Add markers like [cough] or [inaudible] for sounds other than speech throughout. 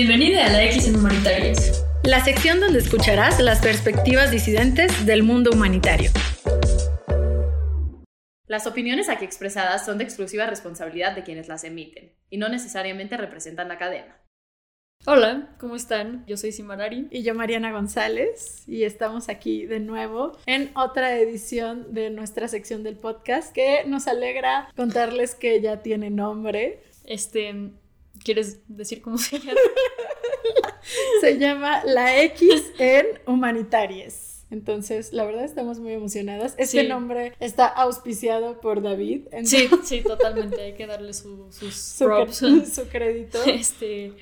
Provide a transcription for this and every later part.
Bienvenida a la X en Humanitarias. La sección donde escucharás las perspectivas disidentes del mundo humanitario. Las opiniones aquí expresadas son de exclusiva responsabilidad de quienes las emiten y no necesariamente representan la cadena. Hola, ¿cómo están? Yo soy Simarari. Y yo Mariana González y estamos aquí de nuevo en otra edición de nuestra sección del podcast que nos alegra contarles que ya tiene nombre. Este, ¿quieres decir cómo se llama? [laughs] se llama La X en Humanitarias. Entonces, la verdad estamos muy emocionadas. Este nombre está auspiciado por David. Sí, sí, totalmente. Hay que darle su, sus [laughs] su, props. [laughs] su crédito. Este,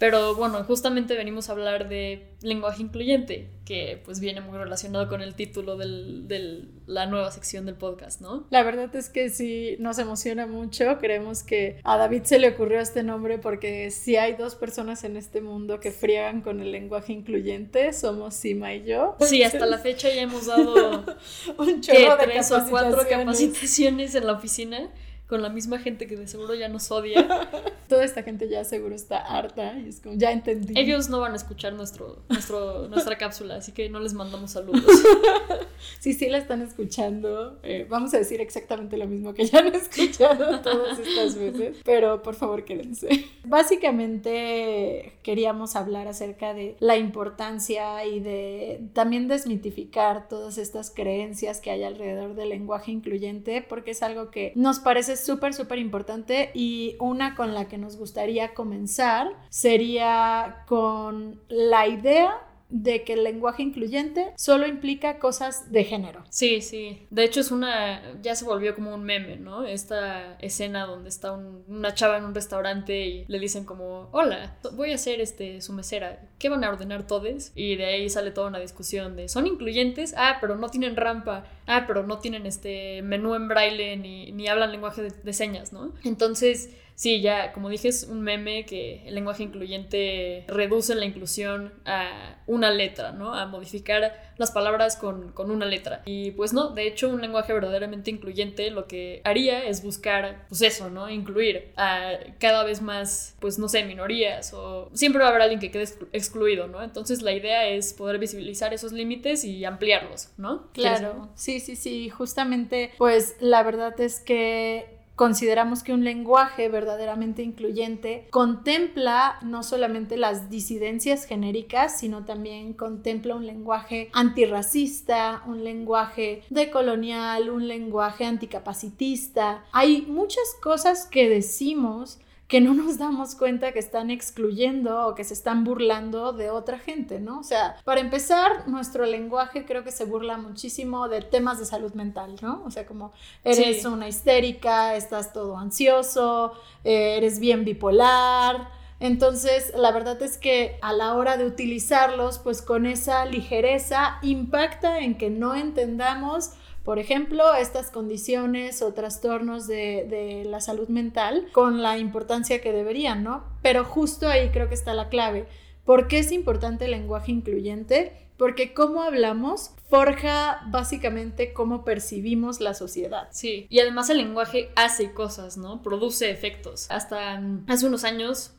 pero bueno, justamente venimos a hablar de lenguaje incluyente, que pues viene muy relacionado con el título de la nueva sección del podcast, ¿no? La verdad es que sí nos emociona mucho. Creemos que a David se le ocurrió este nombre porque si hay dos personas en este mundo que friegan con el lenguaje incluyente, somos Sima y yo. Sí, hasta la fecha ya hemos dado [laughs] un chorro de tres o cuatro capacitaciones en la oficina con la misma gente que de seguro ya nos odia. [laughs] Toda esta gente ya seguro está harta y es como, ya entendí. Ellos no van a escuchar nuestro, nuestro, [laughs] nuestra cápsula, así que no les mandamos saludos. [laughs] sí, sí la están escuchando. Eh, vamos a decir exactamente lo mismo que ya han escuchado [laughs] todas estas veces, pero por favor quédense. Básicamente queríamos hablar acerca de la importancia y de también desmitificar todas estas creencias que hay alrededor del lenguaje incluyente, porque es algo que nos parece súper, súper importante y una con la que nos gustaría comenzar sería con la idea de que el lenguaje incluyente solo implica cosas de género. Sí, sí. De hecho es una, ya se volvió como un meme, ¿no? Esta escena donde está una chava en un restaurante y le dicen como, hola, voy a ser este, su mesera, ¿qué van a ordenar todos? Y de ahí sale toda una discusión de, ¿son incluyentes? Ah, pero no tienen rampa. Ah, pero no tienen este menú en braille ni, ni hablan lenguaje de señas, ¿no? Entonces sí, ya, como dije, es un meme que el lenguaje incluyente reduce la inclusión a una letra, ¿no? A modificar las palabras con, una letra. Y pues no, de hecho, un lenguaje verdaderamente incluyente lo que haría es buscar, pues eso, ¿no? Incluir a cada vez más, pues no sé, minorías o siempre va a haber alguien que quede excluido, ¿no? Entonces la idea es poder visibilizar esos límites y ampliarlos, ¿no? Claro, sí, sí, sí, justamente, pues la verdad es que consideramos que un lenguaje verdaderamente incluyente contempla no solamente las disidencias genéricas, sino también contempla un lenguaje antirracista, un lenguaje decolonial, un lenguaje anticapacitista. Hay muchas cosas que decimos que no nos damos cuenta que están excluyendo o que se están burlando de otra gente, ¿no? O sea, para empezar, nuestro lenguaje creo que se burla muchísimo de temas de salud mental, ¿no? O sea, como eres una histérica, estás todo ansioso, eh, eres bien bipolar. Entonces, la verdad es que a la hora de utilizarlos, pues con esa ligereza impacta en que no entendamos por ejemplo, estas condiciones o trastornos de, la salud mental con la importancia que deberían, ¿no? Pero justo ahí creo que está la clave. ¿Por qué es importante el lenguaje incluyente? Porque cómo hablamos forja básicamente cómo percibimos la sociedad. Sí, y además el lenguaje hace cosas, ¿no? Produce efectos. Hasta hace unos años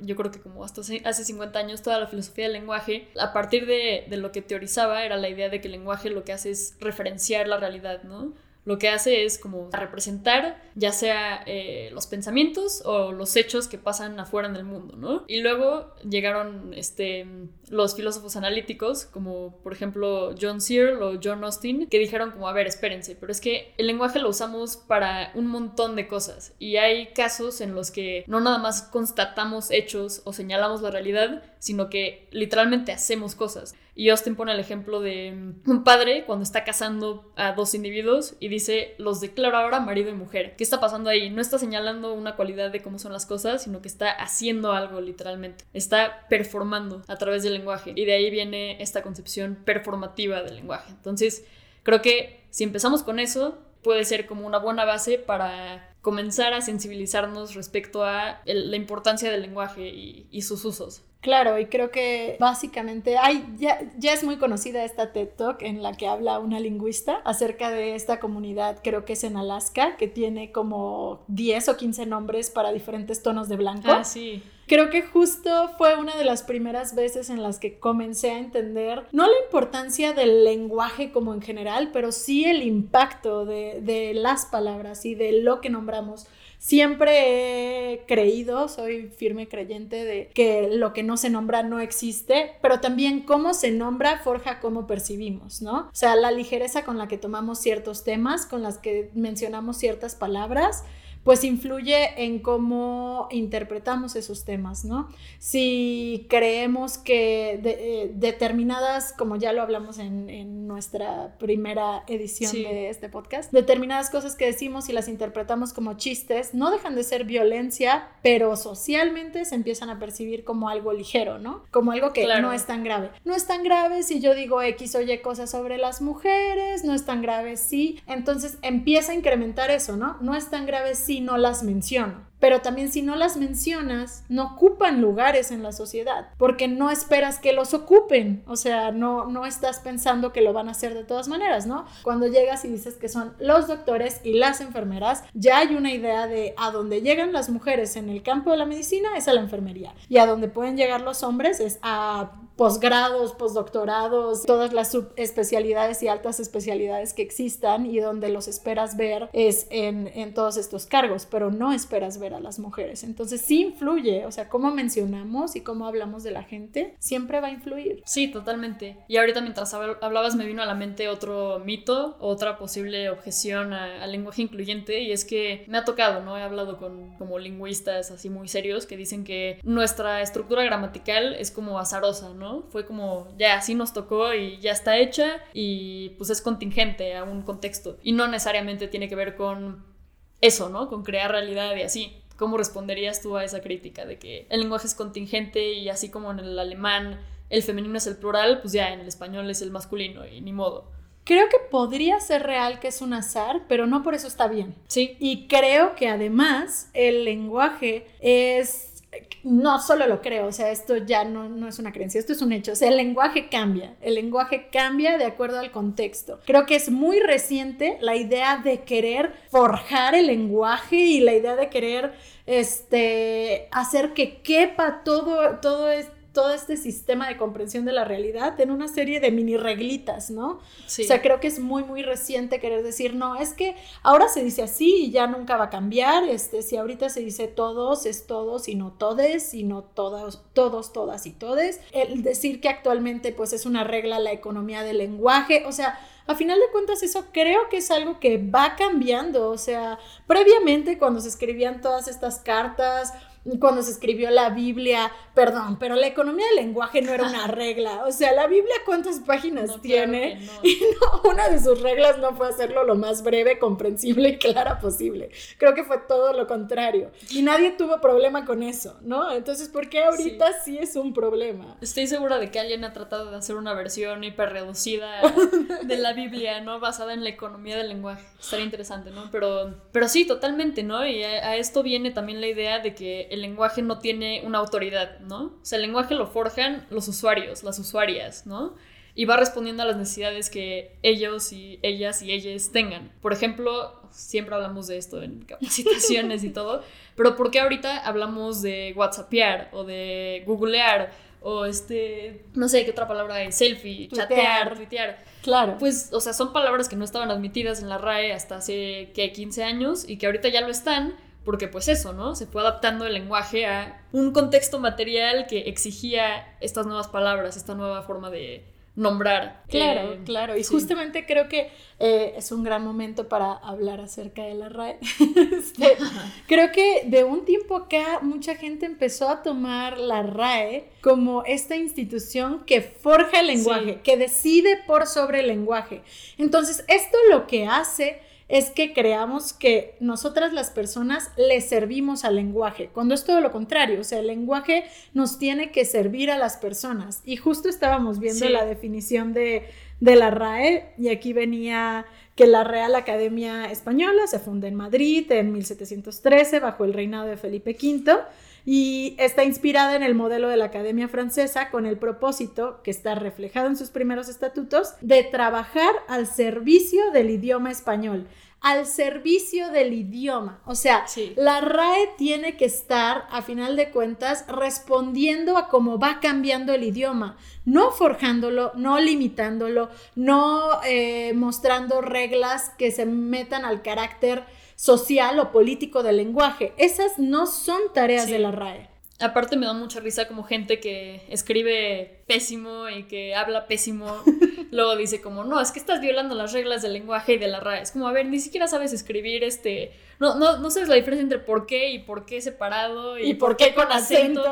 yo creo que como hasta hace 50 años, toda la filosofía del lenguaje, a partir de, de, lo que teorizaba, era la idea de que el lenguaje lo que hace es referenciar la realidad, ¿no? Lo que hace es como representar ya sea eh, los pensamientos o los hechos que pasan afuera en el mundo, ¿no? Y luego llegaron este, los filósofos analíticos, como por ejemplo John Searle o John Austin, que dijeron como, a ver, espérense, pero es que el lenguaje lo usamos para un montón de cosas y hay casos en los que no nada más constatamos hechos o señalamos la realidad, sino que literalmente hacemos cosas. Y Austin pone el ejemplo de mm, un padre cuando está casando a dos individuos y dice, los declaro ahora marido y mujer. ¿Qué está pasando ahí? No está señalando una cualidad de cómo son las cosas, sino que está haciendo algo literalmente. Está performando a través del lenguaje. Y de ahí viene esta concepción performativa del lenguaje. Entonces, creo que si empezamos con eso, puede ser como una buena base para comenzar a sensibilizarnos respecto a la importancia del lenguaje y sus usos. Claro, y creo que básicamente hay, ya, ya es muy conocida esta TED Talk en la que habla una lingüista acerca de esta comunidad, creo que es en Alaska, que tiene como 10 o 15 nombres para diferentes tonos de blanco. Ah, sí. Creo que justo fue una de las primeras veces en las que comencé a entender no la importancia del lenguaje como en general, pero sí el impacto de, de las palabras y de lo que nombramos Siempre he creído, soy firme creyente de que lo que no se nombra no existe, pero también cómo se nombra forja cómo percibimos, ¿no? O sea, la ligereza con la que tomamos ciertos temas, con las que mencionamos ciertas palabras, pues influye en cómo interpretamos esos temas, ¿no? Si creemos que eh, determinadas, como ya lo hablamos en, nuestra primera edición de este podcast, determinadas cosas que decimos y las interpretamos como chistes, no dejan de ser violencia, pero socialmente se empiezan a percibir como algo ligero, ¿no? Como algo que no es tan grave. No es tan grave si yo digo X o Y cosas sobre las mujeres, no es tan grave si, entonces empieza a incrementar eso, ¿no? No es tan grave si no las menciono. Pero también si no las mencionas, no ocupan lugares en la sociedad, porque no esperas que los ocupen, o sea, no, no estás pensando que lo van a hacer de todas maneras, ¿no? Cuando llegas y dices que son los doctores y las enfermeras, ya hay una idea de a dónde llegan las mujeres en el campo de la medicina es a la enfermería y a dónde pueden llegar los hombres es a posgrados, postdoctorados, todas las subespecialidades y altas especialidades que existan y donde los esperas ver es en, en, todos estos cargos, pero no esperas ver las mujeres. Entonces sí influye, o sea, cómo mencionamos y cómo hablamos de la gente, siempre va a influir. Sí, totalmente. Y ahorita mientras hablabas me vino a la mente otro mito, otra posible objeción al lenguaje incluyente y es que me ha tocado, ¿no? He hablado con como lingüistas así muy serios que dicen que nuestra estructura gramatical es como azarosa, ¿no? Fue como, ya, así nos tocó y ya está hecha y pues es contingente a un contexto. Y no necesariamente tiene que ver con eso, ¿no? Con crear realidad y así. ¿Cómo responderías tú a esa crítica de que el lenguaje es contingente y así como en el alemán el femenino es el plural, pues ya en el español es el masculino y ni modo? Creo que podría ser real que es un azar, pero no por eso está bien. Sí. Y creo que además el lenguaje es no solo lo creo, o sea, esto ya no, es una creencia, esto es un hecho, o sea, el lenguaje cambia, el lenguaje cambia de acuerdo al contexto. Creo que es muy reciente la idea de querer forjar el lenguaje y la idea de querer este, hacer que quepa todo, todo todo este sistema de comprensión de la realidad en una serie de mini reglitas, ¿no? Sí. O sea, creo que es muy, muy reciente querer decir, no, es que ahora se dice así y ya nunca va a cambiar, este, si ahorita se dice todos, es todos y no todes, y no todos, todos, todas y todes. El decir que actualmente pues es una regla la economía del lenguaje, o sea, a final de cuentas eso creo que es algo que va cambiando, o sea, previamente cuando se escribían todas estas cartas, cuando se escribió la Biblia, perdón, pero la economía del lenguaje no era una [laughs] regla. O sea, la Biblia cuántas páginas tiene [laughs] y no, una de sus reglas no fue hacerlo lo más breve, comprensible y clara posible. Creo que fue todo lo contrario. Y nadie tuvo problema con eso, ¿no? Entonces, ¿por qué ahorita sí, es un problema? Estoy segura de que alguien ha tratado de hacer una versión hiper reducida [laughs] de la Biblia, ¿no? Basada en la economía del lenguaje. Estaría interesante, ¿no? Pero, pero sí, totalmente, ¿no? Y a esto viene también la idea de que el lenguaje no tiene una autoridad, ¿no? O sea, el lenguaje lo forjan los usuarios, las usuarias, ¿no? Y va respondiendo a las necesidades que ellos y ellas y ellas tengan. Por ejemplo, siempre hablamos de esto en [laughs] capacitaciones y todo, pero ¿por qué ahorita hablamos de WhatsAppear o de googlear o este, no sé qué otra palabra hay, selfie, chatear, tuitear? Claro. Pues, o sea, son palabras que no estaban admitidas en la RAE hasta hace, ¿qué? 15 años y que ahorita ya lo están porque pues eso, ¿no? Se fue adaptando el lenguaje a un contexto material que exigía estas nuevas palabras, esta nueva forma de nombrar. Claro, eh, claro. Y justamente creo que eh, es un gran momento para hablar acerca de la RAE. [laughs] Este, [laughs] creo que de un tiempo acá mucha gente empezó a tomar la RAE como esta institución que forja el lenguaje, que decide por sobre el lenguaje. Entonces, esto lo que hace es que creamos que nosotras las personas le servimos al lenguaje, cuando es todo lo contrario, o sea, el lenguaje nos tiene que servir a las personas. Y justo estábamos viendo la definición de, de la RAE y aquí venía que la Real Academia Española se funda en Madrid en 1713 bajo el reinado de Felipe V y está inspirada en el modelo de la Academia Francesa con el propósito, que está reflejado en sus primeros estatutos, de trabajar al servicio del idioma español al servicio del idioma. O sea, la RAE tiene que estar, a final de cuentas, respondiendo a cómo va cambiando el idioma, no forjándolo, no limitándolo, no eh, mostrando reglas que se metan al carácter social o político del lenguaje. Esas no son tareas de la RAE. Aparte me da mucha risa como gente que escribe pésimo y que habla pésimo, [laughs] luego dice como, no, es que estás violando las reglas del lenguaje y de la RAE. Es como, a ver, ni siquiera sabes escribir este... No, no, no sabes la diferencia entre por qué y por qué separado y, por, qué, con acento.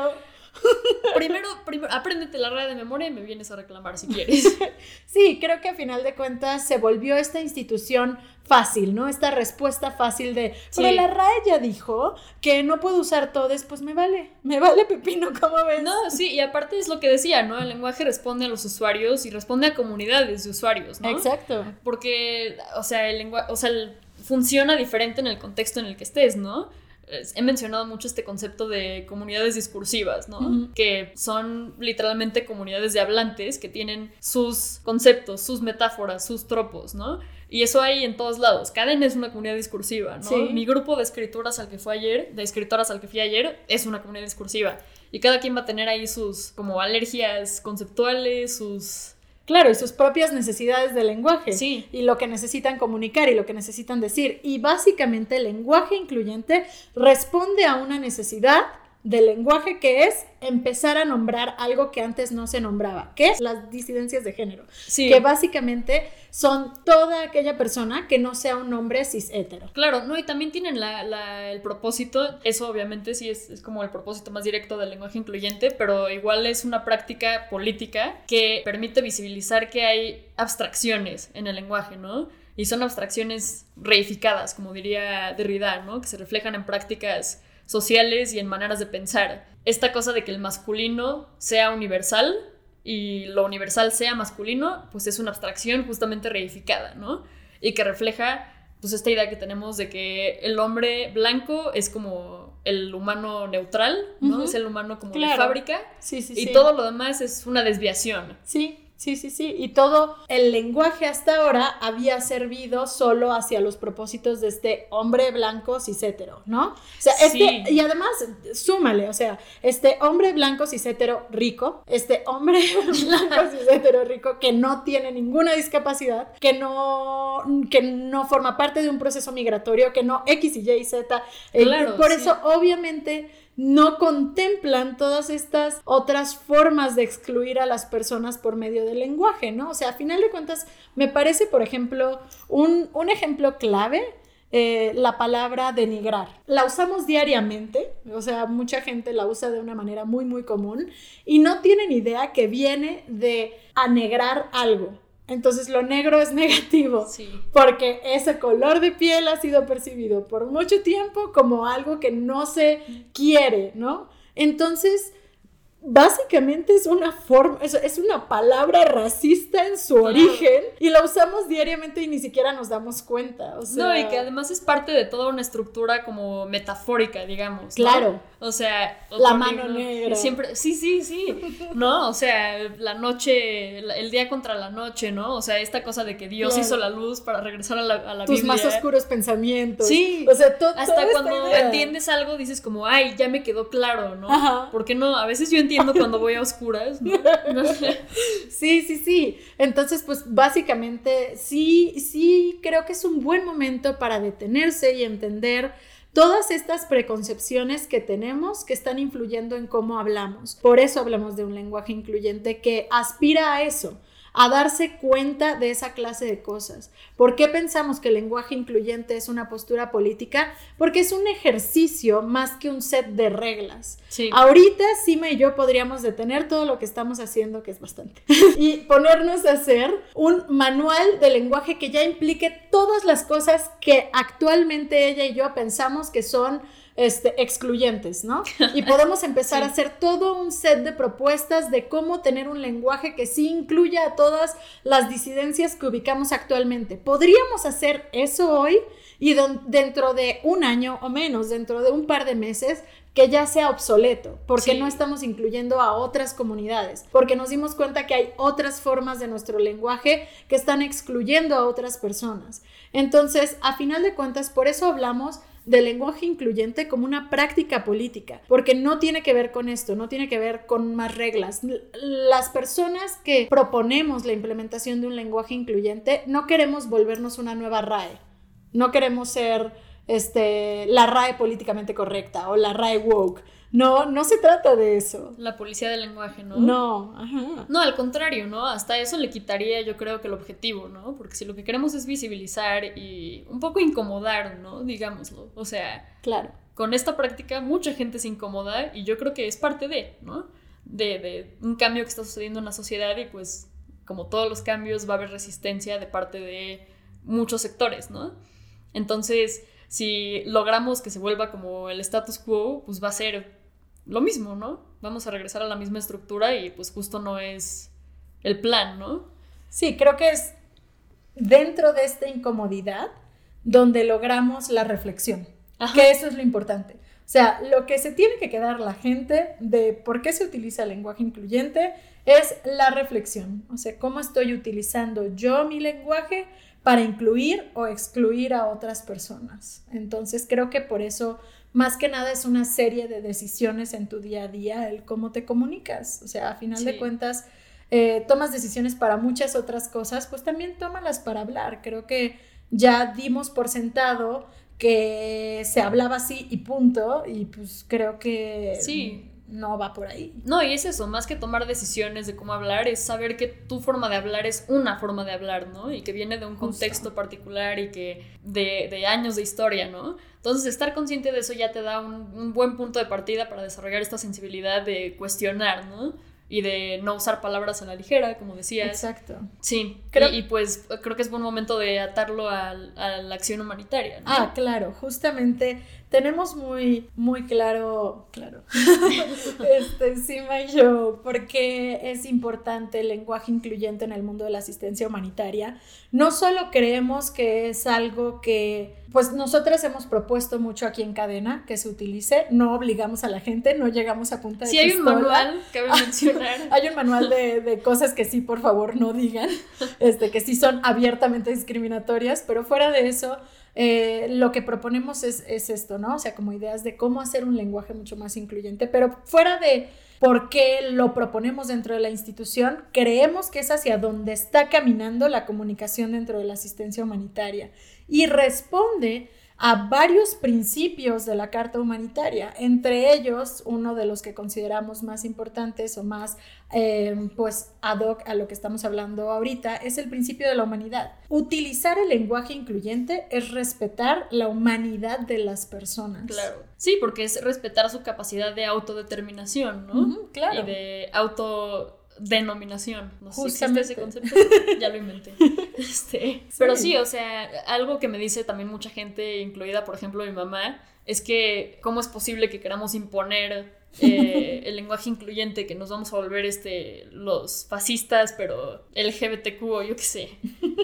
Primero, primero, apréndete la RAE de memoria y me vienes a reclamar si quieres. [laughs] sí, creo que a final de cuentas se volvió esta institución fácil, ¿no? Esta respuesta fácil de, pero la RAE ya dijo que no puedo usar todo, pues me vale, me vale pepino, ¿cómo ves? No, sí, y aparte es lo que decía, ¿no? El lenguaje responde a los usuarios y responde a comunidades de usuarios, ¿no? Exacto. Porque, o sea, el lenguaje, o sea, funciona diferente en el contexto en el que estés, ¿no? He mencionado mucho este concepto de comunidades discursivas, ¿no? Que son literalmente comunidades de hablantes que tienen sus conceptos, sus metáforas, sus tropos, ¿no? Y eso hay en todos lados. Cadena es una comunidad discursiva, ¿no? Mi grupo de escritoras al que fui ayer, de escritoras al que fui ayer, es una comunidad discursiva. Y cada quien va a tener ahí sus como alergias conceptuales, sus Claro, y sus propias necesidades de lenguaje. Sí. Y lo que necesitan comunicar y lo que necesitan decir. Y básicamente el lenguaje incluyente responde a una necesidad del lenguaje que es empezar a nombrar algo que antes no se nombraba, que es las disidencias de género, sí. que básicamente son toda aquella persona que no sea un hombre cis hetero. Claro, no, y también tienen el propósito, eso obviamente sí es, es, como el propósito más directo del lenguaje incluyente, pero igual es una práctica política que permite visibilizar que hay abstracciones en el lenguaje, ¿no? Y son abstracciones reificadas, como diría Derrida, ¿no? Que se reflejan en prácticas sociales y en maneras de pensar. Esta cosa de que el masculino sea universal y lo universal sea masculino, pues es una abstracción justamente reificada, ¿no? Y que refleja pues esta idea que tenemos de que el hombre blanco es como el humano neutral, ¿no? Es el humano como de fábrica. Sí, sí, y todo lo demás es una desviación. Sí, Sí, sí, sí. Y todo el lenguaje hasta ahora había servido solo hacia los propósitos de este hombre blanco cisétero, ¿no? O sea, este, y además, súmale, o sea, este hombre blanco cisétero rico, este hombre [laughs] blanco cisétero rico que no tiene ninguna discapacidad, que no, que no forma parte de un proceso migratorio, que no X y Y y Z. Eh, claro, por eso, obviamente, no contemplan todas estas otras formas de excluir a las personas por medio del lenguaje, ¿no? O sea, a final de cuentas, me parece, por ejemplo, un, ejemplo clave eh, la palabra denigrar. La usamos diariamente, o sea, mucha gente la usa de una manera muy, muy común y no tienen idea que viene de anegrar algo. Entonces lo negro es [laughs] negativo, porque ese color de piel ha sido percibido por mucho tiempo como algo que no se quiere, ¿no? Entonces, básicamente es una forma, es, una palabra racista en su origen y la usamos diariamente y ni siquiera nos damos cuenta. No, y que además es parte de toda una estructura como metafórica, digamos. Claro. O sea, la mano negra. Siempre, sí, sí, sí. [laughs] ¿No? O sea, la noche, el día contra la noche, ¿no? O sea, esta cosa de que Dios hizo la luz para regresar a la, a la Tus más oscuros pensamientos. Sí. O sea, todo. Hasta cuando entiendes algo dices como, ay, ya me quedó claro, ¿no? Ajá. Porque no, a veces yo entiendo cuando voy a oscuras, ¿no? Sí, sí, sí. Entonces, pues básicamente sí, sí creo que es un buen momento para detenerse y entender todas estas preconcepciones que tenemos que están influyendo en cómo hablamos. Por eso hablamos de un lenguaje incluyente que aspira a eso a darse cuenta de esa clase de cosas. ¿Por qué pensamos que el lenguaje incluyente es una postura política? Porque es un ejercicio más que un set de reglas. Ahorita Sima y yo podríamos detener todo lo que estamos haciendo, que es bastante, [laughs] y ponernos a hacer un manual de lenguaje que ya implique todas las cosas que actualmente ella y yo pensamos que son este, excluyentes, ¿no? [laughs] Y podemos empezar a hacer todo un set de propuestas de cómo tener un lenguaje que sí incluya a todas las disidencias que ubicamos actualmente. Podríamos hacer eso hoy y dentro de un año o menos, dentro de un par de meses, que ya sea obsoleto, porque no estamos incluyendo a otras comunidades, porque nos dimos cuenta que hay otras formas de nuestro lenguaje que están excluyendo a otras personas. Entonces, a final de cuentas, por eso hablamos del lenguaje incluyente como una práctica política, porque no tiene que ver con esto, no tiene que ver con más reglas. Las personas que proponemos la implementación de un lenguaje incluyente no queremos volvernos una nueva RAE, no queremos ser este, la RAE políticamente correcta o la RAE woke. No, no se trata de eso. La policía del lenguaje, ¿no? No, ajá. No, al contrario, ¿no? Hasta eso le quitaría yo creo que el objetivo, ¿no? Porque si lo que queremos es visibilizar y un poco incomodar, ¿no? Digámoslo. O sea, claro. Con esta práctica mucha gente se incomoda y yo creo que es parte de, ¿no? De, de un cambio que está sucediendo en la sociedad y pues como todos los cambios va a haber resistencia de parte de muchos sectores, ¿no? Entonces, si logramos que se vuelva como el status quo, pues va a ser lo mismo, ¿no? Vamos a regresar a la misma estructura y pues justo no es el plan, ¿no? Sí, creo que es dentro de esta incomodidad donde logramos la reflexión, que eso es lo importante. O sea, lo que se tiene que quedar la gente de por qué se utiliza el lenguaje incluyente es la reflexión. O sea, cómo estoy utilizando yo mi lenguaje para incluir o excluir a otras personas. Entonces creo que por eso más que nada es una serie de decisiones en tu día a día, el cómo te comunicas. O sea, a final de cuentas, eh, tomas decisiones para muchas otras cosas, pues también tómalas para hablar. Creo que ya dimos por sentado que se hablaba así y punto, y pues creo que... Sí no va por ahí. No, y es eso, más que tomar decisiones de cómo hablar, es saber que tu forma de hablar es una forma de hablar, ¿no? Y que viene de un contexto particular y que de, años de historia, ¿no? Entonces, estar consciente de eso ya te da un, un buen punto de partida para desarrollar esta sensibilidad de cuestionar, ¿no? y de no usar palabras a la ligera, como decías. Exacto. Sí, creo... y, pues creo que es buen momento de atarlo a, la acción humanitaria. Ah, claro, justamente tenemos muy, muy claro, claro, [laughs] este, Sima y yo, porque es importante el lenguaje incluyente en el mundo de la asistencia humanitaria. No solo creemos que es algo que, pues nosotras hemos propuesto mucho aquí en cadena que se utilice, no obligamos a la gente, no llegamos a punta de Sí hay un manual, cabe mencionar. [laughs] hay un manual de, de, cosas que sí, por favor, no digan, este, que sí son abiertamente discriminatorias, pero fuera de eso eh, lo que proponemos es, esto, ¿no? O sea, como ideas de cómo hacer un lenguaje mucho más incluyente, pero fuera de por qué lo proponemos dentro de la institución, creemos que es hacia donde está caminando la comunicación dentro de la asistencia humanitaria y responde a varios principios de la Carta Humanitaria, entre ellos uno de los que consideramos más importantes o más eh, pues ad hoc a lo que estamos hablando ahorita es el principio de la humanidad. Utilizar el lenguaje incluyente es respetar la humanidad de las personas. Claro. Sí, porque es respetar su capacidad de autodeterminación, ¿no? claro. Y de auto denominación. No sé si existe ese concepto, ya lo inventé. [laughs] Este, Pero sí, o sea, algo que me dice también mucha gente, incluida por ejemplo mi mamá, es que cómo es posible que queramos imponer eh, el lenguaje incluyente, que nos vamos a volver este, los fascistas, pero LGBTQ o yo qué sé.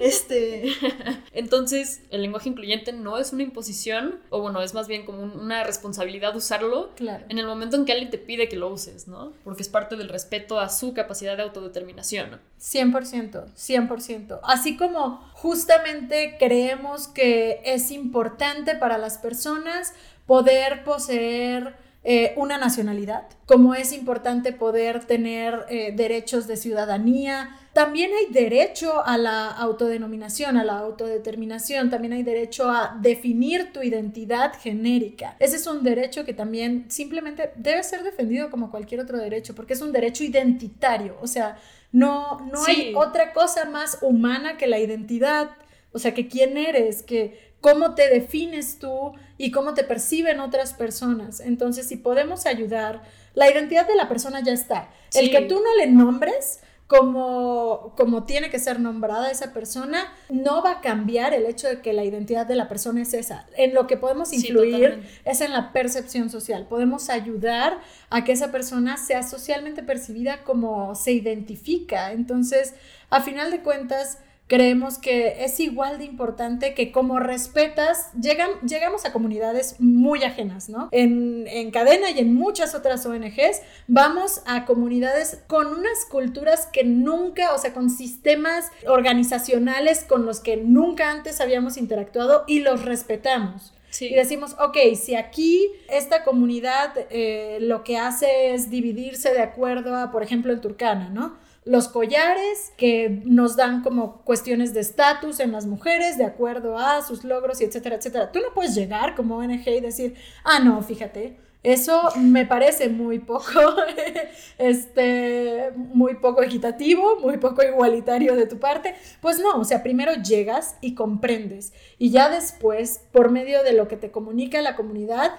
Este, [laughs] entonces, el lenguaje incluyente no es una imposición, o bueno, es más bien como una responsabilidad usarlo claro. en el momento en que alguien te pide que lo uses, ¿no? Porque es parte del respeto a su capacidad de autodeterminación. 100%, 100%. Así como justamente creemos que es importante para las personas poder poseer eh, una nacionalidad, como es importante poder tener eh, derechos de ciudadanía. También hay derecho a la autodenominación, a la autodeterminación, también hay derecho a definir tu identidad genérica. Ese es un derecho que también simplemente debe ser defendido como cualquier otro derecho, porque es un derecho identitario, o sea, no, no hay otra cosa más humana que la identidad, o sea, que quién eres, que cómo te defines tú y cómo te perciben otras personas. Entonces, si podemos ayudar, la identidad de la persona ya está. El que tú no le nombres, como, como tiene que ser nombrada esa persona, no va a cambiar el hecho de que la identidad de la persona es esa. En lo que podemos influir es en la percepción social. Podemos ayudar a que esa persona sea socialmente percibida como se identifica. Entonces, a final de cuentas, creemos que es igual de importante que como respetas, llegan, llegamos a comunidades muy ajenas, ¿no? En, en, cadena y en muchas otras ONGs, vamos a comunidades con unas culturas que nunca, o sea, con sistemas organizacionales con los que nunca antes habíamos interactuado y los respetamos. Y decimos, ok, si aquí esta comunidad eh, lo que hace es dividirse de acuerdo a, por ejemplo, en Turcana, ¿no? Los collares que nos dan como cuestiones de estatus en las mujeres de acuerdo a sus logros y etcétera, etcétera. Tú no puedes llegar como ONG y decir, ah, no, fíjate, eso me parece muy poco, [laughs] este, muy poco equitativo, muy poco igualitario de tu parte. Pues no, o sea, primero llegas y comprendes y ya después, por medio de lo que te comunica la comunidad,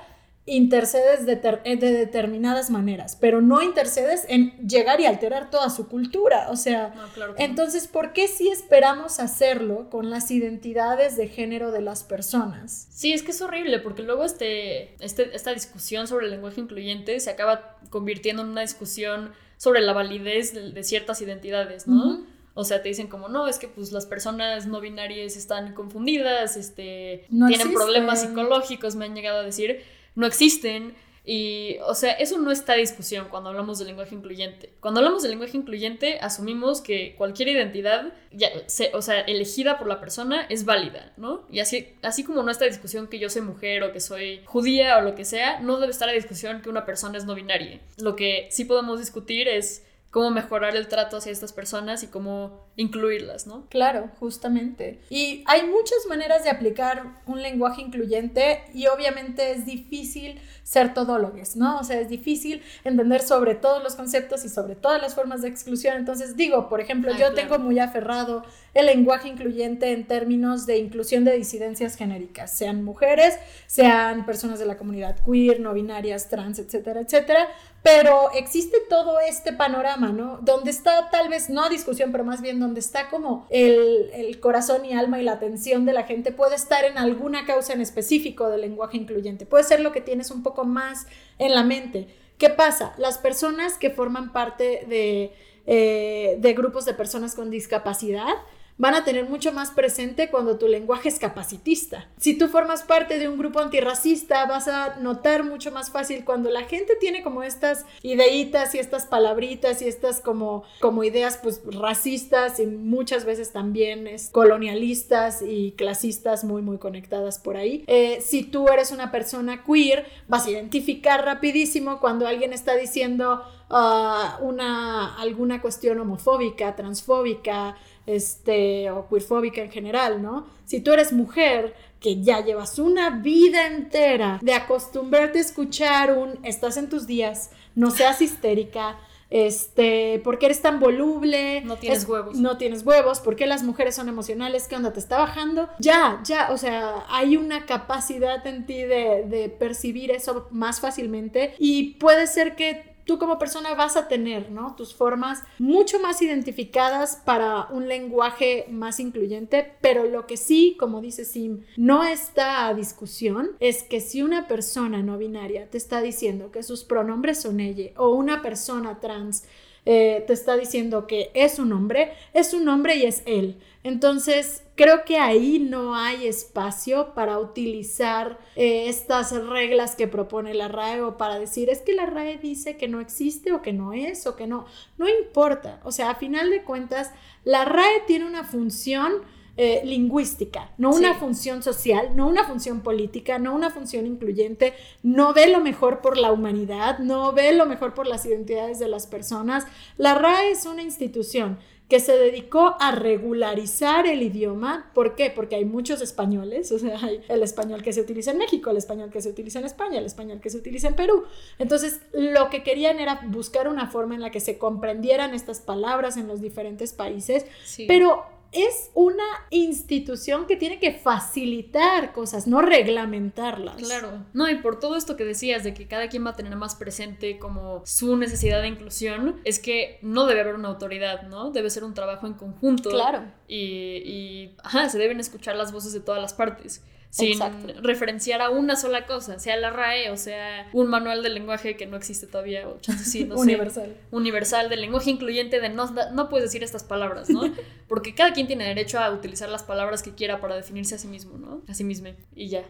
intercedes eh, de, determinadas maneras, pero no intercedes en llegar y alterar toda su cultura. O sea, entonces, ¿por qué si esperamos hacerlo con las identidades de género de las personas? Sí, es que es horrible, porque luego este, este, esta discusión sobre el lenguaje incluyente se acaba convirtiendo en una discusión sobre la validez de, ciertas identidades, ¿no? O sea, te dicen como, no, es que pues las personas no binarias están confundidas, este, tienen problemas psicológicos, me han llegado a decir no existen. Y, o sea, eso no está en discusión cuando hablamos de lenguaje incluyente. Cuando hablamos de lenguaje incluyente, asumimos que cualquier identidad, ya, o sea, elegida por la persona, es válida, ¿no? Y así, así como no está en discusión que yo soy mujer o que soy judía o lo que sea, no debe estar en discusión que una persona es no binaria. Lo que sí podemos discutir es cómo mejorar el trato hacia estas personas y cómo incluirlas, ¿no? Claro, justamente. Y hay muchas maneras de aplicar un lenguaje incluyente y obviamente es difícil ser todólogos, ¿no? O sea, es difícil entender sobre todos los conceptos y sobre todas las formas de exclusión. Entonces, digo, por ejemplo, yo tengo muy aferrado el lenguaje incluyente en términos de inclusión de disidencias genéricas, sean mujeres, sean personas de la comunidad queer, no binarias, trans, etcétera, etcétera. Pero existe todo este panorama, ¿no? Donde está tal vez, no a discusión, pero más bien donde está como el, el corazón y alma y la atención de la gente puede estar en alguna causa en específico del lenguaje incluyente. Puede ser lo que tienes un poco más en la mente. ¿Qué pasa? Las personas que forman parte de, eh, de grupos de personas con discapacidad, van a tener mucho más presente cuando tu lenguaje es capacitista. Si tú formas parte de un grupo antirracista, vas a notar mucho más fácil cuando la gente tiene como estas ideitas y estas palabritas y estas como, como ideas pues racistas y muchas veces también es colonialistas y clasistas muy muy conectadas por ahí. Eh, si tú eres una persona queer, vas a identificar rapidísimo cuando alguien está diciendo ah, una, alguna cuestión homofóbica, transfóbica, este, o queerfóbica en general, ¿no? Si tú eres mujer que ya llevas una vida entera de acostumbrarte a escuchar un estás en tus días, no seas histérica, este, ¿por qué eres tan voluble? No tienes huevos. No tienes huevos, ¿por qué las mujeres son emocionales? ¿Qué onda te está bajando? Ya, ya, o sea, hay una capacidad en ti de, de percibir eso más fácilmente y puede ser que tú como persona vas a tener, ¿no? Tus formas mucho más identificadas para un lenguaje más incluyente, pero lo que sí, como dice Sim, no está a discusión es que si una persona no binaria te está diciendo que sus pronombres son ella o una persona trans eh, te está diciendo que es un hombre, es un hombre y es él. Entonces, creo que ahí no hay espacio para utilizar eh, estas reglas que propone la RAE o para decir, es que la RAE dice que no existe o que no es o que no. No importa. O sea, a final de cuentas, la RAE tiene una función eh, lingüística, no una función social, no una función política, no una función incluyente, no ve lo mejor por la humanidad, no ve lo mejor por las identidades de las personas. La RAE es una institución que se dedicó a regularizar el idioma. ¿Por qué? Porque hay muchos españoles, o sea, hay el español que se utiliza en México, el español que se utiliza en España, el español que se utiliza en Perú. Entonces, lo que querían era buscar una forma en la que se comprendieran estas palabras en los diferentes países, pero es una institución que tiene que facilitar cosas, no reglamentarlas. Claro. No, y por todo esto que decías de que cada quien va a tener más presente como su necesidad de inclusión, es que no debe haber una autoridad, ¿no? Debe ser un trabajo en conjunto. Claro. Y, y ajá, se deben escuchar las voces de todas las partes sin referenciar a una sola cosa, sea la RAE o sea un manual del lenguaje que no existe todavía, o sí, no universal. universal, del lenguaje incluyente de no, no puedes decir estas palabras, ¿no? [laughs] Porque cada quien tiene derecho a utilizar las palabras que quiera para definirse a sí mismo, ¿no? A sí mismo. Y ya.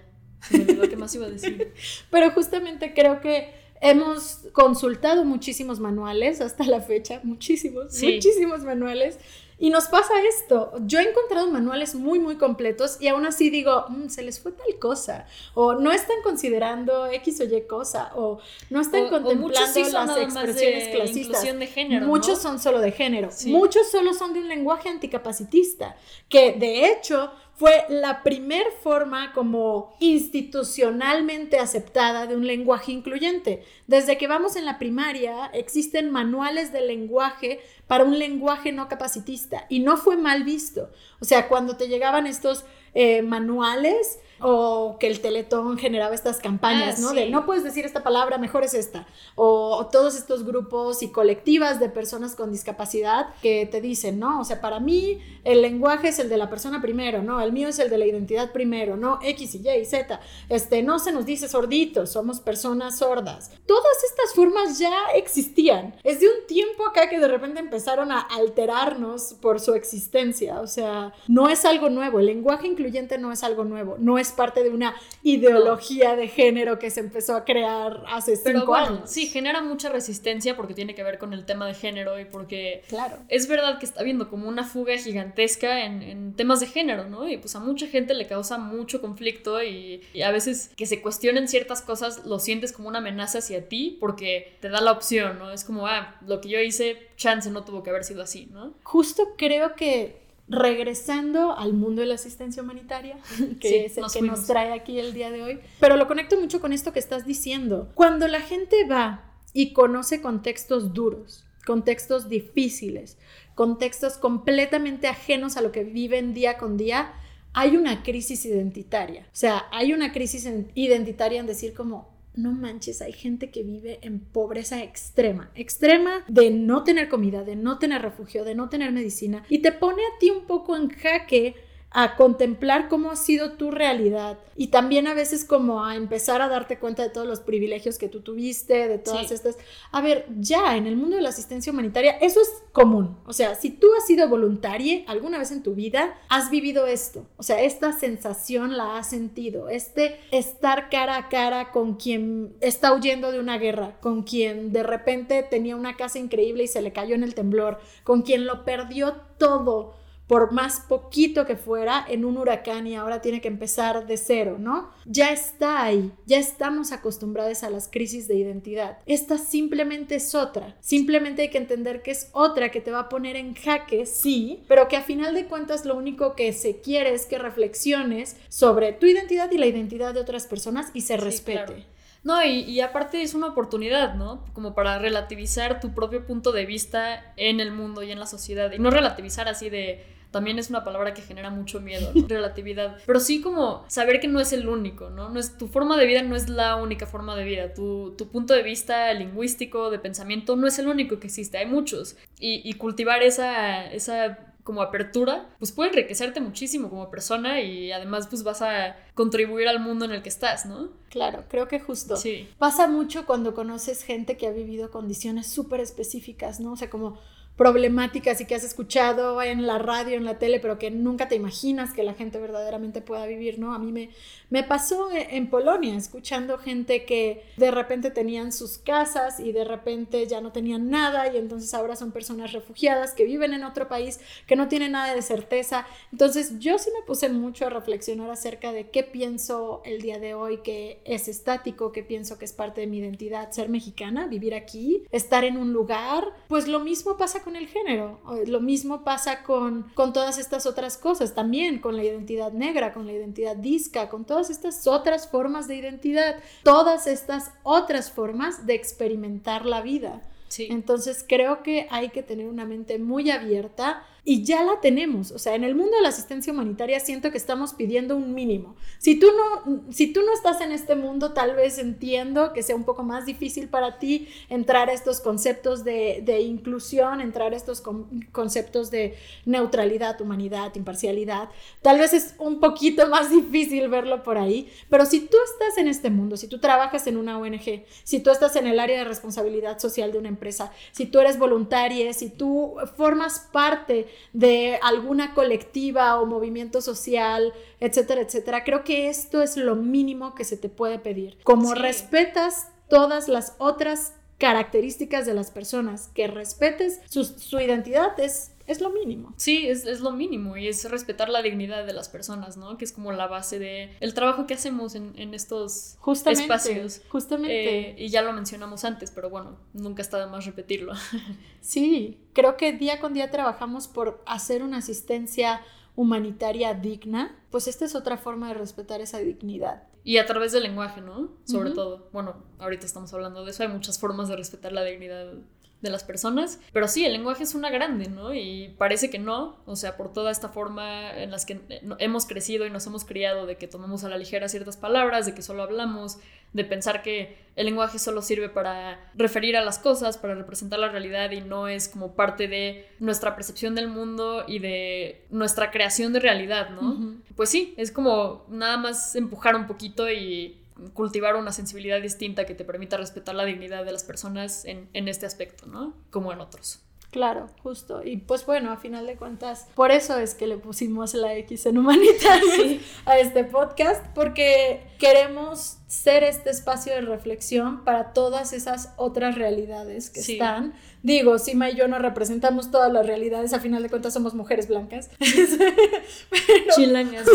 ¿Qué más iba a decir? [laughs] Pero justamente creo que hemos consultado muchísimos manuales hasta la fecha, muchísimos, muchísimos manuales y nos pasa esto. Yo he encontrado manuales muy, muy completos y aún así digo, mm, se les fue tal cosa. O no están considerando X o Y cosa. O no están contemplando las expresiones clasistas. De género, Muchos son solo de género. Muchos solo son de un lenguaje anticapacitista. Que de hecho fue la primer forma como institucionalmente aceptada de un lenguaje incluyente. Desde que vamos en la primaria existen manuales de lenguaje para un lenguaje no capacitista y no fue mal visto. O sea, cuando te llegaban estos eh, manuales, o que el Teletón generaba estas campañas, ah, ¿no? De no puedes decir esta palabra, mejor es esta. O, todos estos grupos y colectivas de personas con discapacidad que te dicen, ¿no? O sea, para mí el lenguaje es el de la persona primero, ¿no? El mío es el de la identidad primero, ¿no? X y Y y Z. Este, no se nos dice sorditos, somos personas sordas. Todas estas formas ya existían. Es de un tiempo acá que de repente empezaron a alterarnos por su existencia. O sea, no es algo nuevo. El lenguaje incluyente no es algo nuevo. No es parte de una ideología de género que se empezó a crear hace cinco bueno, años. Sí, genera mucha resistencia porque tiene que ver con el tema de género y porque claro. es verdad que está habiendo como una fuga gigantesca en, temas de género, ¿no? Y pues a mucha gente le causa mucho conflicto y, a veces que se cuestionen ciertas cosas lo sientes como una amenaza hacia ti porque te da la opción, ¿no? Es como, ah, lo que yo hice, chance no tuvo que haber sido así, ¿no? Justo creo que regresando al mundo de la asistencia humanitaria, [laughs] que es el que nos trae aquí el día de hoy, pero lo conecto mucho con esto que estás diciendo. Cuando la gente va y conoce contextos duros, contextos difíciles, contextos completamente ajenos a lo que viven día con día, hay una crisis identitaria. O sea, hay una crisis identitaria en decir como, no manches, hay gente que vive en pobreza extrema, extrema de no tener comida, de no tener refugio, de no tener medicina, y te pone a ti un poco en jaque a contemplar cómo ha sido tu realidad y también a veces como a empezar a darte cuenta de todos los privilegios que tú tuviste, de todas estas... A ver, ya en el mundo de la asistencia humanitaria eso es común. O sea, si tú has sido voluntaria alguna vez en tu vida, has vivido esto. O sea, esta sensación la has sentido. Este estar cara a cara con quien está huyendo de una guerra, con quien de repente tenía una casa increíble y se le cayó en el temblor, con quien lo perdió todo por más poquito que fuera, en un huracán y ahora tiene que empezar de cero, ¿no? Ya está ahí, ya estamos acostumbrados a las crisis de identidad. Esta simplemente es otra, simplemente hay que entender que es otra que te va a poner en jaque, sí, pero que a final de cuentas lo único que se quiere es que reflexiones sobre tu identidad y la identidad de otras personas y se respete. No, y, y, aparte es una oportunidad, ¿no? Como para relativizar tu propio punto de vista en el mundo y en la sociedad. Y no relativizar así de, también es una palabra que genera mucho miedo, [laughs] relatividad. Pero sí como saber que no es el único, ¿no? no es, tu forma de vida no es la única forma de vida. Tu, tu punto de vista lingüístico, de pensamiento, no es el único que existe, hay muchos. Y, y cultivar esa, esa como apertura, pues puede enriquecerte muchísimo como persona y además pues vas a contribuir al mundo en el que estás, ¿no? Claro, creo que justo. Sí. Pasa mucho cuando conoces gente que ha vivido condiciones súper específicas, ¿no? O sea, como problemáticas y que has escuchado en la radio, en la tele, pero que nunca te imaginas que la gente verdaderamente pueda vivir, ¿no? A mí me, me pasó e, en Polonia, escuchando gente que de repente tenían sus casas y de repente ya no tenían nada y entonces ahora son personas refugiadas que viven en otro país, que no tienen nada de certeza. Entonces yo sí me puse mucho a reflexionar acerca de qué pienso el día de hoy que es estático, qué pienso que es parte de mi identidad, ser mexicana, vivir aquí, estar en un lugar. Pues lo mismo pasa con el género. Lo mismo pasa con, con todas estas otras cosas, también con la identidad negra, con la identidad disca, con todas estas otras formas de identidad, todas estas otras formas de experimentar la vida. Sí. Entonces creo que hay que tener una mente muy abierta y ya la tenemos. O sea, en el mundo de la asistencia humanitaria siento que estamos pidiendo un mínimo. Si tú no, si tú no estás en este mundo, tal vez entiendo que sea un poco más difícil para ti entrar a estos conceptos de, de inclusión, entrar a estos conceptos de neutralidad, humanidad, imparcialidad. Tal vez es un poquito más difícil verlo por ahí, pero si tú estás en este mundo, si tú trabajas en una ONG, si tú estás en el área de responsabilidad social de una empresa, si tú eres voluntaria, si tú formas parte de alguna colectiva o movimiento social, etcétera, etcétera, creo que esto es lo mínimo que se te puede pedir. Como respetas todas las otras características de las personas, que respetes su, su identidad es es lo mínimo. Sí, es, es, lo mínimo y es respetar la dignidad de las personas, ¿no? Que es como la base de el trabajo que hacemos en, en estos espacios. Justamente. Eh, y ya lo mencionamos antes, pero bueno, nunca está de más repetirlo. [laughs] Sí, creo que día con día trabajamos por hacer una asistencia humanitaria digna, pues esta es otra forma de respetar esa dignidad. Y a través del lenguaje, ¿no? Sobre todo. Bueno, ahorita estamos hablando de eso, hay muchas formas de respetar la dignidad de las personas. Pero sí, el lenguaje es una grande, ¿no? Y parece que no, o sea, por toda esta forma en las que hemos crecido y nos hemos criado de que tomamos a la ligera ciertas palabras, de que solo hablamos, de pensar que el lenguaje solo sirve para referir a las cosas, para representar la realidad y no es como parte de nuestra percepción del mundo y de nuestra creación de realidad, ¿no? Pues sí, es como nada más empujar un poquito y cultivar una sensibilidad distinta que te permita respetar la dignidad de las personas en, en este aspecto, ¿no? Como en otros. Claro, justo. Y pues bueno, a final de cuentas, por eso es que le pusimos la X en humanitario [laughs] a este podcast, porque queremos ser este espacio de reflexión para todas esas otras realidades que están. Digo, Sima y yo no representamos todas las realidades, a final de cuentas somos mujeres blancas. [laughs] Chilangas,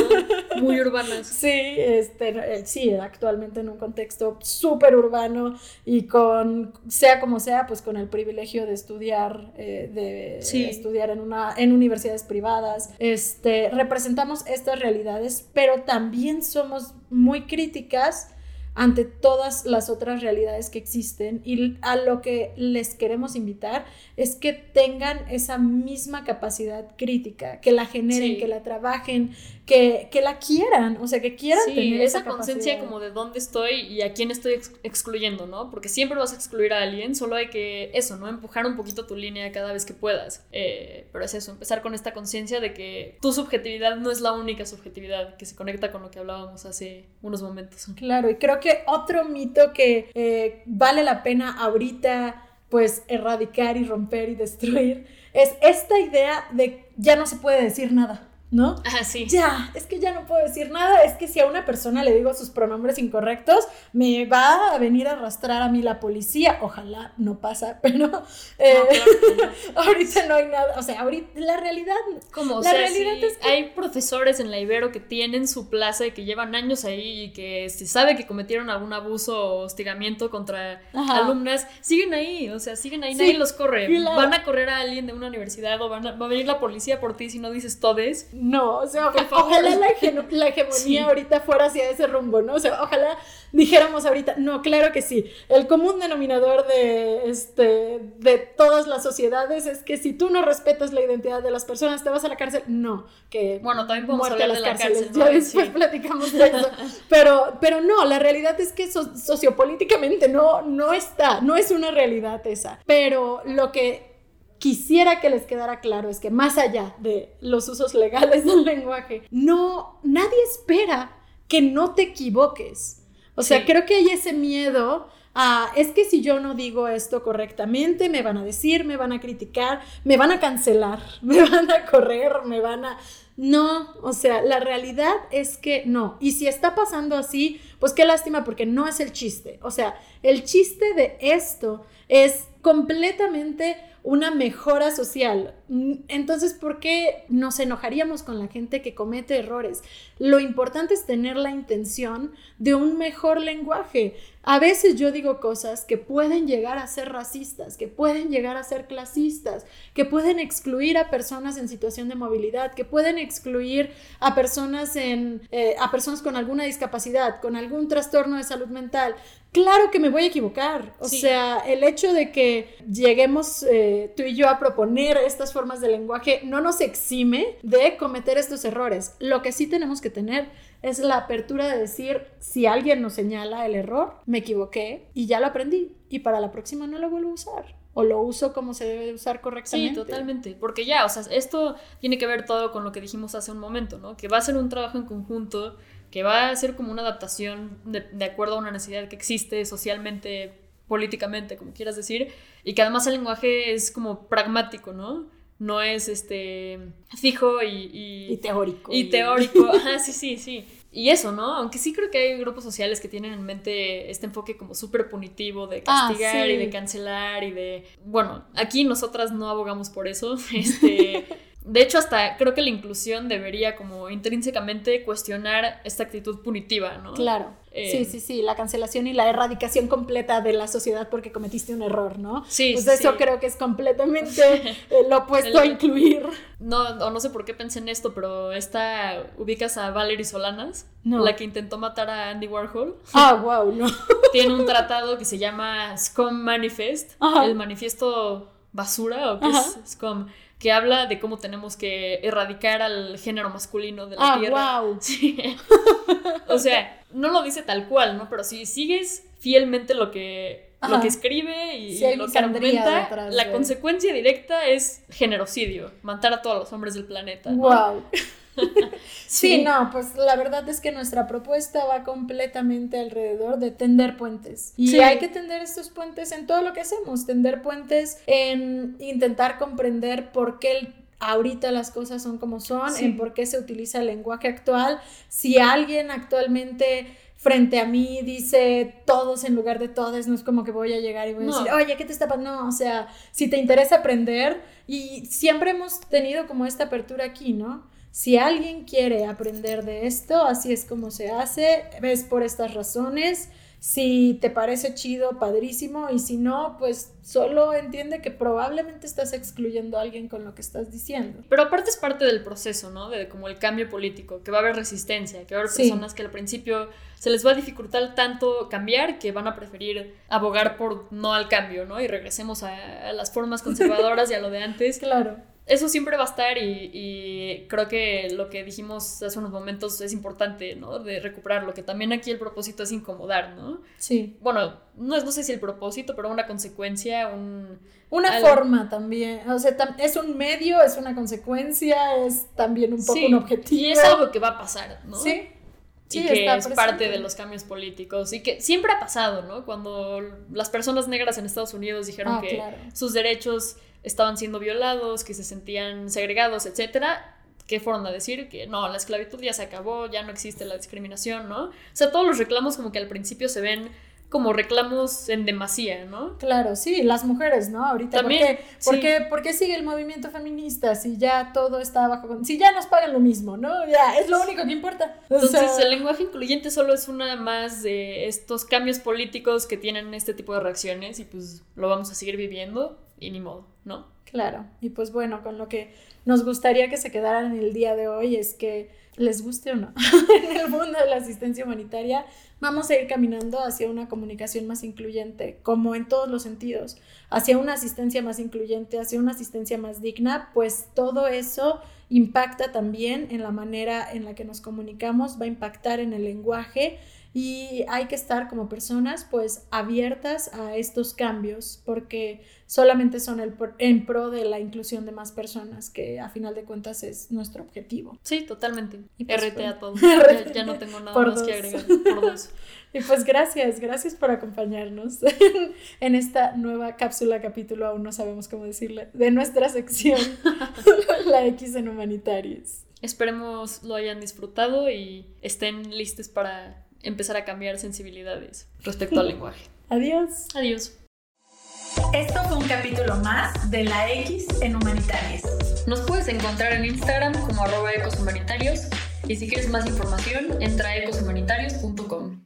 muy urbanas. Sí, este, eh, sí, actualmente en un contexto súper urbano y con, sea como sea, pues con el privilegio de estudiar, eh, de estudiar en, una, en universidades privadas. Este, representamos estas realidades, pero también somos muy críticas ante todas las otras realidades que existen y a lo que les queremos invitar es que tengan esa misma capacidad crítica, que la generen, que la trabajen, que, la quieran, o sea, que quieran tener esa, conciencia como de dónde estoy y a quién estoy excluyendo, ¿no? Porque siempre vas a excluir a alguien, solo hay que eso, ¿no? Empujar un poquito tu línea cada vez que puedas. Eh, pero es eso, empezar con esta conciencia de que tu subjetividad no es la única subjetividad que se conecta con lo que hablábamos hace unos momentos. Claro, y creo que otro mito que eh, vale la pena ahorita pues erradicar y romper y destruir es esta idea de ya no se puede decir nada. ¿No? Ah, sí. Ya, es que ya no puedo decir nada, es que si a una persona le digo sus pronombres incorrectos, me va a venir a arrastrar a mí la policía, ojalá no pasa, [laughs] pero eh, [laughs] ahorita no hay nada, o sea, ahorita la realidad, como, la realidad es que... hay profesores en la Ibero que tienen su plaza y que llevan años ahí y que se sabe que cometieron algún abuso o hostigamiento contra alumnas, siguen ahí, o sea, siguen ahí, nadie los corre, van a correr a alguien de una universidad o van a, va a venir la policía por ti si no dices todes no, o sea, ojalá la, hegemonía ahorita fuera hacia ese rumbo, ¿no? O sea, ojalá dijéramos ahorita, no, claro que sí. El común denominador de, este, de todas las sociedades es que si tú no respetas la identidad de las personas, te vas a la cárcel. No, que bueno, también podemos hablar de la cárcel. Ya después platicamos de eso. [laughs] Pero, pero no, la realidad es que sociopolíticamente no, no está, no es una realidad esa. Pero lo que quisiera que les quedara claro es que más allá de los usos legales del lenguaje, no, nadie espera que no te equivoques. O sea, creo que hay ese miedo a, es que si yo no digo esto correctamente, me van a decir, me van a criticar, me van a cancelar, [laughs] me van a correr, me van a... No, o sea, la realidad es que no. Y si está pasando así, pues qué lástima porque no es el chiste. O sea, el chiste de esto es completamente una mejora social. Entonces, ¿por qué nos enojaríamos con la gente que comete errores? Lo importante es tener la intención de un mejor lenguaje. A veces yo digo cosas que pueden llegar a ser racistas, que pueden llegar a ser clasistas, que pueden excluir a personas en situación de movilidad, que pueden excluir a personas en eh, a personas con alguna discapacidad, con algún trastorno de salud mental. Claro que me voy a equivocar. O sea, el hecho de que lleguemos eh, eh, tú y yo a proponer estas formas de lenguaje no nos exime de cometer estos errores. Lo que sí tenemos que tener es la apertura de decir, si alguien nos señala el error, me equivoqué y ya lo aprendí y para la próxima no lo vuelvo a usar o lo uso como se debe usar correctamente. Sí, totalmente, porque ya, o sea, esto tiene que ver todo con lo que dijimos hace un momento, ¿no? Que va a ser un trabajo en conjunto, que va a ser como una adaptación de, de acuerdo a una necesidad que existe socialmente, políticamente, como quieras decir, y que además el lenguaje es como pragmático, ¿no? No es este fijo y, y, teórico. Y, teórico, [laughs] ajá, sí, sí, sí. Y eso, ¿no? Aunque sí creo que hay grupos sociales que tienen en mente este enfoque como súper punitivo de Ah, castigar y de cancelar y de... Bueno, aquí nosotras no abogamos por eso. [laughs] Este... De hecho, hasta creo que la inclusión debería como intrínsecamente cuestionar esta actitud punitiva, ¿no? Claro. Eh, sí, sí, sí, la cancelación y la erradicación completa de la sociedad porque cometiste un error, ¿no? Sí, Pues sí, eso sí. creo que es completamente [laughs] eh, lo opuesto El- a incluir. No, o no sé por qué pensé en esto, pero esta ubicas a Valerie Solanas, No. la que intentó matar a Andy Warhol. Ah, wow, no. [laughs] Tiene un tratado que se llama Scum Manifest, Ajá. el manifiesto basura o qué Ajá. es Scum, que habla de cómo tenemos que erradicar al género masculino de la Ah, tierra. wow. [laughs] Sí. o sea, no lo dice tal cual, ¿no? Pero si sigues fielmente lo que, lo que escribe y, Sí lo que argumenta, detrás la consecuencia directa es generocidio, matar a todos los hombres del planeta. Wow. [laughs] Sí. no, pues la verdad es que nuestra propuesta va completamente alrededor de tender puentes. Y Sí. hay que tender estos puentes en todo lo que hacemos, tender puentes en intentar comprender por qué el- ahorita las cosas son como son, Sí. en por qué se utiliza el lenguaje actual. Si alguien actualmente frente a mí dice todos en lugar de todes, no es como que voy a llegar y voy a No. decir, oye, ¿qué te está pasando? No, o sea, si te interesa aprender, y siempre hemos tenido como esta apertura aquí, ¿no? Si alguien quiere aprender de esto, así es como se hace, es por estas razones. Si te parece chido, padrísimo, y si no, pues solo entiende que probablemente estás excluyendo a alguien con lo que estás diciendo. Pero aparte es parte del proceso, ¿no? De como el cambio político, que va a haber resistencia, que va a haber Sí. personas que al principio se les va a dificultar tanto cambiar que van a preferir abogar por no al cambio, ¿no? Y regresemos a, a las formas conservadoras y a lo de antes. [laughs] Claro. Eso siempre va a estar y, y creo que lo que dijimos hace unos momentos es importante, ¿no? De recuperarlo, que también aquí el propósito es incomodar, ¿no? Sí. Bueno, no, es- no sé si el propósito, pero una consecuencia, un... Una Algo. forma también, o sea, tam- es un medio, es una consecuencia, es también un poco Sí, un objetivo. Y es algo que va a pasar, ¿no? Sí. Sí, y que está es parte de los cambios políticos y que siempre ha pasado, ¿no? Cuando las personas negras en Estados Unidos dijeron Ah, que claro. sus derechos estaban siendo violados, que se sentían segregados, etcétera, ¿qué fueron a decir? Que no, la esclavitud ya se acabó, ya no existe la discriminación, ¿no? O sea, todos los reclamos como que al principio se ven como reclamos en demasía, ¿no? Claro, sí, las mujeres, ¿no? Ahorita, También, ¿por, qué, por sí. qué- por qué sigue el movimiento feminista si ya todo está bajo... Si ya nos pagan lo mismo, ¿no? Ya, es lo único que importa. O Entonces, sea, el lenguaje incluyente solo es una más de estos cambios políticos que tienen este tipo de reacciones y pues lo vamos a seguir viviendo y ni modo, ¿no? Claro, y pues bueno, con lo que nos gustaría que se quedaran el día de hoy es que les guste o no, [laughs] en el mundo de la asistencia humanitaria vamos a ir caminando hacia una comunicación más incluyente, como en todos los sentidos, hacia una asistencia más incluyente, hacia una asistencia más digna, pues todo eso impacta también en la manera en la que nos comunicamos, va a impactar en el lenguaje y hay que estar como personas pues abiertas a estos cambios porque solamente son el por- en pro de la inclusión de más personas que a final de cuentas es nuestro objetivo. Sí, totalmente. Y pues, RT a bueno. todo. [laughs] Ya, ya no tengo nada Por más que agregar. Por dos. [laughs] Y pues gracias, gracias por acompañarnos en, [laughs] en esta nueva cápsula, capítulo, aún no sabemos cómo decirle, de nuestra sección, la X en Humanitarios. Esperemos lo hayan disfrutado y estén listos para empezar a cambiar sensibilidades respecto al [laughs] lenguaje. Adiós. Adiós. Esto fue un capítulo más de la X en Humanitarios. Nos puedes encontrar en Instagram como arroba ecoshumanitarios y si quieres más información entra a ecoshumanitarios.com.